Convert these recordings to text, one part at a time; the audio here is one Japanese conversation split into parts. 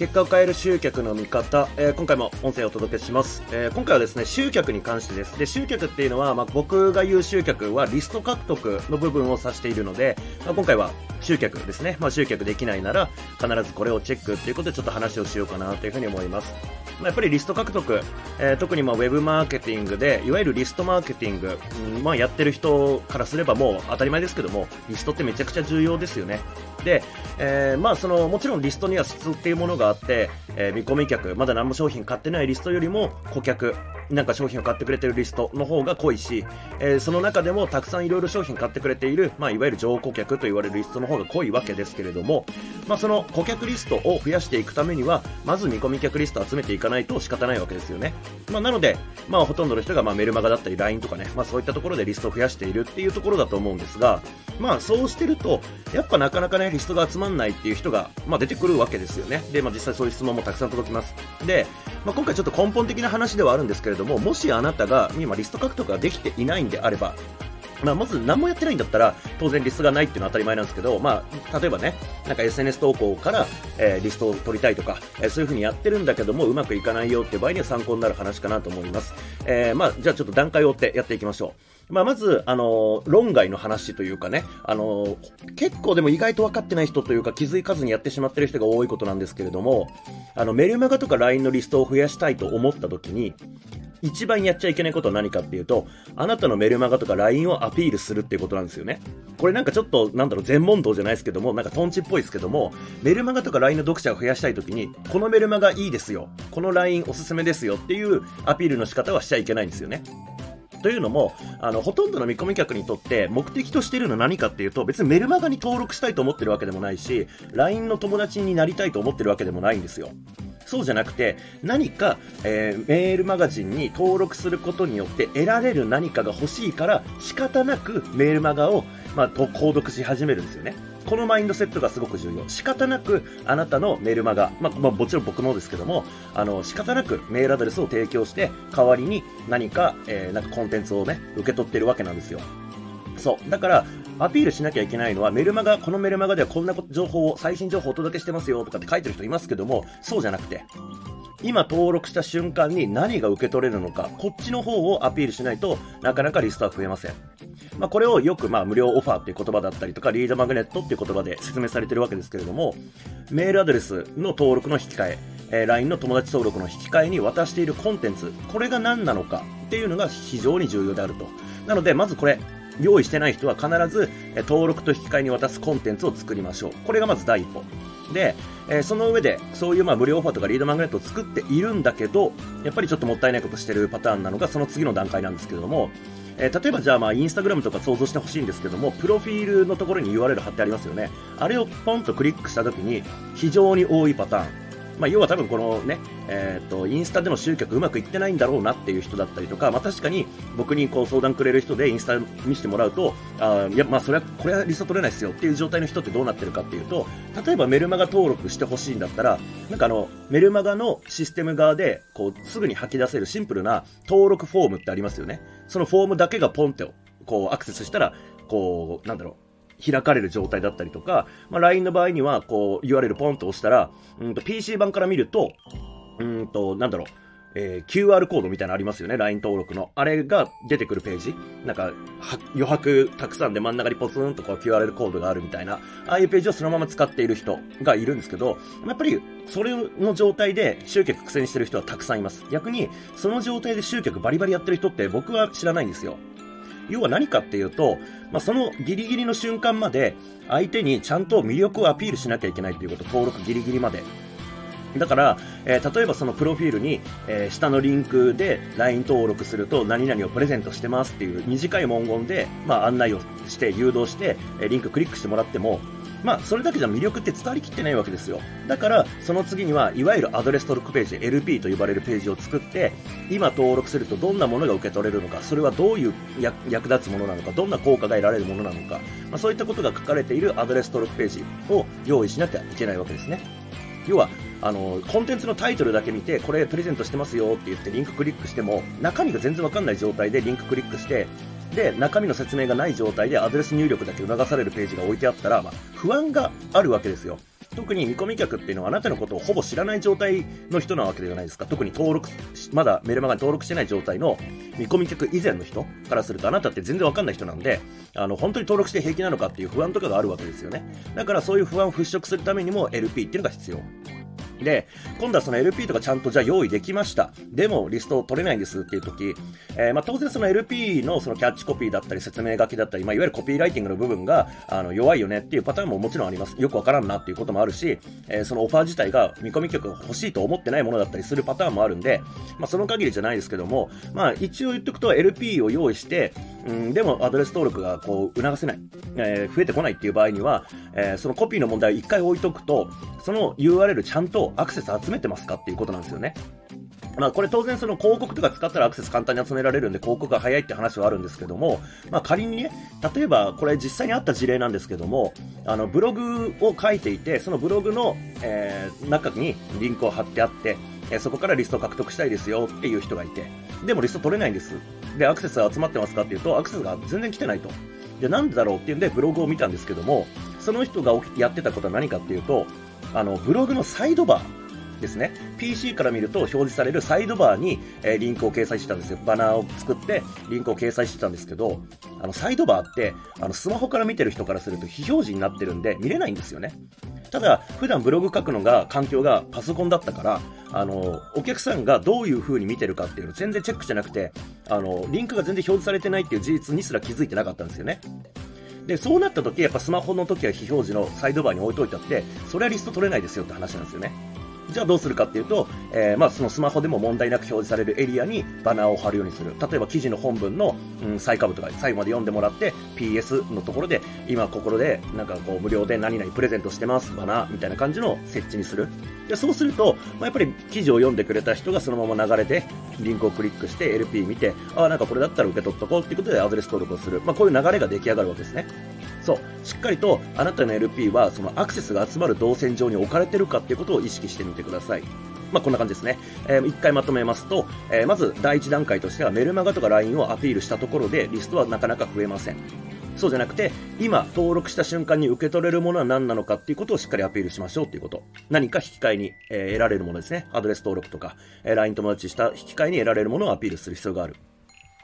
結果を変える集客の見方、えー、今回も音声をお届けします、えー、今回はですね集客に関してです。で集客っていうのは、まあ、僕が言う集客はリスト獲得の部分を指しているので、まあ、今回は集客ですね、まあ、集客できないなら必ずこれをチェックということでちょっと話をしようかなというふうに思いますまあ、やっぱりリスト獲得、えー、特にまあウェブマーケティングで、いわゆるリストマーケティング、うんまあ、やってる人からすればもう当たり前ですけども、リストってめちゃくちゃ重要ですよね。で、えー、まあその、もちろんリストには質っていうものがあって、えー、見込み客、まだ何も商品買ってないリストよりも顧客、なんか商品を買ってくれてるリストの方が濃いし、えー、その中でもたくさんいろいろ商品買ってくれている、まあ、いわゆる上顧客と言われるリストの方が濃いわけですけれども、まあ、その顧客リストを増やしていくためには、まず見込み客リストを集めていかないと仕方ないわけですよね。まあ、なので、まあ、ほとんどの人がまあメルマガだったり LINE とかね、まあ、そういったところでリストを増やしているっていうところだと思うんですが、まあ、そうしてると、やっぱなかなかね、リストが集まんないっていう人が、まあ、出てくるわけですよね。で、まあ、実際そういう質問もたくさん届きます。で、まあ、今回ちょっと根本的な話ではあるんですけれども、もしあなたが今リスト獲得ができていないんであれば、まあ、まず何もやってないんだったら、当然リストがないっていうのは当たり前なんですけど、まあ、例えばね、なんか SNS 投稿から、えー、リストを取りたいとか、えー、そういう風にやってるんだけども、うまくいかないよっていう場合には参考になる話かなと思います。えー、まあ、じゃあちょっと段階を追ってやっていきましょう。まあ、まず、あの、論外の話というかね、あの、結構でも意外と分かってない人というか気づかずにやってしまってる人が多いことなんですけれども、あの、メルマガとか LINE のリストを増やしたいと思った時に、一番やっちゃいけないことは何かっていうと、あなたのメルマガとか LINE をアピールするっていうことなんですよね。これなんかちょっと、なんだろう、全問答じゃないですけども、なんかトンチっぽいですけども、メルマガとか LINE の読者を増やしたいときに、このメルマガいいですよ。この LINE おすすめですよっていうアピールの仕方はしちゃいけないんですよね。というのも、あの、ほとんどの見込み客にとって目的としてるのは何かっていうと、別にメルマガに登録したいと思ってるわけでもないし、LINE の友達になりたいと思ってるわけでもないんですよ。そうじゃなくて、何か、えー、メールマガジンに登録することによって得られる何かが欲しいから、仕方なくメールマガを、まあ、購読し始めるんですよね。このマインドセットがすごく重要。仕方なくあなたのメールマガ、まあ、まあ、もちろん僕もですけども、あの、仕方なくメールアドレスを提供して、代わりに何か、えー、なんかコンテンツをね、受け取ってるわけなんですよ。そう。だから、アピールしなきゃいけないのは、メルマガ、このメルマガではこんな情報を、最新情報をお届けしてますよとかって書いてる人いますけども、そうじゃなくて、今登録した瞬間に何が受け取れるのか、こっちの方をアピールしないとなかなかリストは増えません。まあ、これをよくまあ無料オファーっていう言葉だったりとか、リードマグネットっていう言葉で説明されてるわけですけれども、メールアドレスの登録の引き換え、えー、LINE の友達登録の引き換えに渡しているコンテンツ、これが何なのかっていうのが非常に重要であると。なので、まずこれ、用意してない人は必ず、登録と引き換えに渡すコンテンツを作りましょう。これがまず第一歩。で、えー、その上で、そういうまあ無料オファーとかリードマグネットを作っているんだけど、やっぱりちょっともったいないことしてるパターンなのが、その次の段階なんですけれども、えー、例えばじゃあまあインスタグラムとか想像してほしいんですけども、プロフィールのところに URL 貼ってありますよね。あれをポンとクリックしたときに、非常に多いパターン。まあ、要は多分このね、えっ、ー、と、インスタでの集客うまくいってないんだろうなっていう人だったりとか、まあ、確かに僕にこう相談くれる人でインスタ見せてもらうと、あいや、まあ、それは、これはリスト取れないですよっていう状態の人ってどうなってるかっていうと、例えばメルマガ登録してほしいんだったら、なんかあの、メルマガのシステム側で、こう、すぐに吐き出せるシンプルな登録フォームってありますよね。そのフォームだけがポンって、こう、アクセスしたら、こう、なんだろう、開かれる状態だったりとか、まあ、LINE の場合には、こう、URL ポンと押したら、うんと、PC 版から見ると、うんと、なんだろう、えー、QR コードみたいなのありますよね。LINE 登録の。あれが出てくるページ。なんか、余白たくさんで真ん中にポツンとこう QR コードがあるみたいな、ああいうページをそのまま使っている人がいるんですけど、やっぱり、それの状態で集客苦戦してる人はたくさんいます。逆に、その状態で集客バリバリやってる人って僕は知らないんですよ。要は何かっていうと、まあ、そのギリギリの瞬間まで相手にちゃんと魅力をアピールしなきゃいけないということ、登録ギリギリまで。だから、えー、例えばそのプロフィールに、えー、下のリンクで LINE 登録すると何々をプレゼントしてますっていう短い文言で、まあ、案内をして誘導して、えー、リンククリックしてもらっても、まあ、それだけじゃ魅力って伝わりきってないわけですよ。だから、その次には、いわゆるアドレス登録ページ、LP と呼ばれるページを作って、今登録するとどんなものが受け取れるのか、それはどういう役立つものなのか、どんな効果が得られるものなのか、まあ、そういったことが書かれているアドレス登録ページを用意しなきゃいけないわけですね。要は、あの、コンテンツのタイトルだけ見て、これプレゼントしてますよって言ってリンククリックしても、中身が全然わかんない状態でリンククリックして、で、中身の説明がない状態でアドレス入力だけ促されるページが置いてあったら、まあ、不安があるわけですよ。特に見込み客っていうのはあなたのことをほぼ知らない状態の人なわけじゃないですか。特に登録、まだメルマガに登録してない状態の見込み客以前の人からするとあなたって全然わかんない人なんで、あの、本当に登録して平気なのかっていう不安とかがあるわけですよね。だからそういう不安を払拭するためにも LP っていうのが必要。で、今度はその LP とかちゃんとじゃあ用意できました。でもリスト取れないんですっていう時、えー、まあ当然その LP のそのキャッチコピーだったり説明書きだったり、まあいわゆるコピーライティングの部分があの弱いよねっていうパターンももちろんあります。よくわからんなっていうこともあるし、えー、そのオファー自体が見込み曲が欲しいと思ってないものだったりするパターンもあるんで、まあその限りじゃないですけども、まあ一応言っとくと LP を用意して、うん、でもアドレス登録がこう促せない、えー、増えてこないっていう場合には、えー、そのコピーの問題を一回置いとくと、その URL ちゃんとアクセス集めてますかっていうことなんですよね。まあこれ当然その広告とか使ったらアクセス簡単に集められるんで広告が早いって話はあるんですけども、まあ仮にね、例えばこれ実際にあった事例なんですけども、あのブログを書いていて、そのブログの、えー、中にリンクを貼ってあって、えそこからリストを獲得したいですよっていう人がいて、でもリスト取れないんです。で、アクセスが集まってますかっていうと、アクセスが全然来てないと。で、なんでだろうっていうんでブログを見たんですけども、その人がやってたことは何かっていうと、あの、ブログのサイドバー、ですね。PC から見ると表示されるサイドバーに、えー、リンクを掲載してたんですよ。バナーを作ってリンクを掲載してたんですけど、あの、サイドバーって、あの、スマホから見てる人からすると非表示になってるんで見れないんですよね。ただ、普段ブログ書くのが、環境がパソコンだったから、あの、お客さんがどういう風に見てるかっていうの全然チェックしてなくて、あの、リンクが全然表示されてないっていう事実にすら気づいてなかったんですよね。で、そうなった時、やっぱスマホの時は非表示のサイドバーに置いといたって、それはリスト取れないですよって話なんですよね。じゃあどうするかっていうと、えー、まあそのスマホでも問題なく表示されるエリアにバナーを貼るようにする。例えば記事の本文の、うん、最下部とか最後まで読んでもらって PS のところで今ここでなんかこう無料で何々プレゼントしてますバナーみたいな感じの設置にする。でそうすると、まあ、やっぱり記事を読んでくれた人がそのまま流れでリンクをクリックして LP 見て、ああなんかこれだったら受け取っとこうっていうことでアドレス登録をする。まあこういう流れが出来上がるわけですね。そう、しっかりとあなたの LP はそのアクセスが集まる動線上に置かれてるかっていうことを意識してみてください。まあ、こんな感じですね。えー、一回まとめますと、えー、まず第一段階としてはメルマガとか LINE をアピールしたところでリストはなかなか増えません。そうじゃなくて、今登録した瞬間に受け取れるものは何なのかっていうことをしっかりアピールしましょうっていうこと。何か引き換えに、えー、得られるものですね。アドレス登録とか、え、LINE 友達した引き換えに得られるものをアピールする必要がある。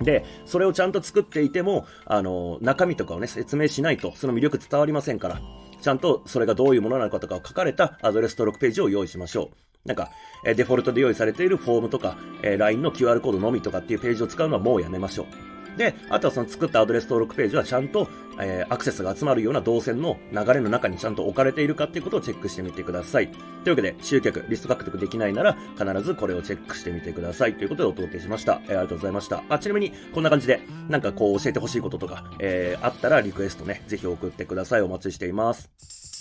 で、それをちゃんと作っていても、あの、中身とかをね、説明しないと、その魅力伝わりませんから、ちゃんとそれがどういうものなのかとかを書かれたアドレス登録ページを用意しましょう。なんか、えデフォルトで用意されているフォームとか、え LINE の QR コードのみとかっていうページを使うのはもうやめましょう。で、あとはその作ったアドレス登録ページはちゃんと、えー、アクセスが集まるような動線の流れの中にちゃんと置かれているかっていうことをチェックしてみてください。というわけで、集客、リスト獲得できないなら、必ずこれをチェックしてみてください。ということでお届けしました。えー、ありがとうございました。あ、ちなみに、こんな感じで、なんかこう教えてほしいこととか、えー、あったらリクエストね、ぜひ送ってください。お待ちしています。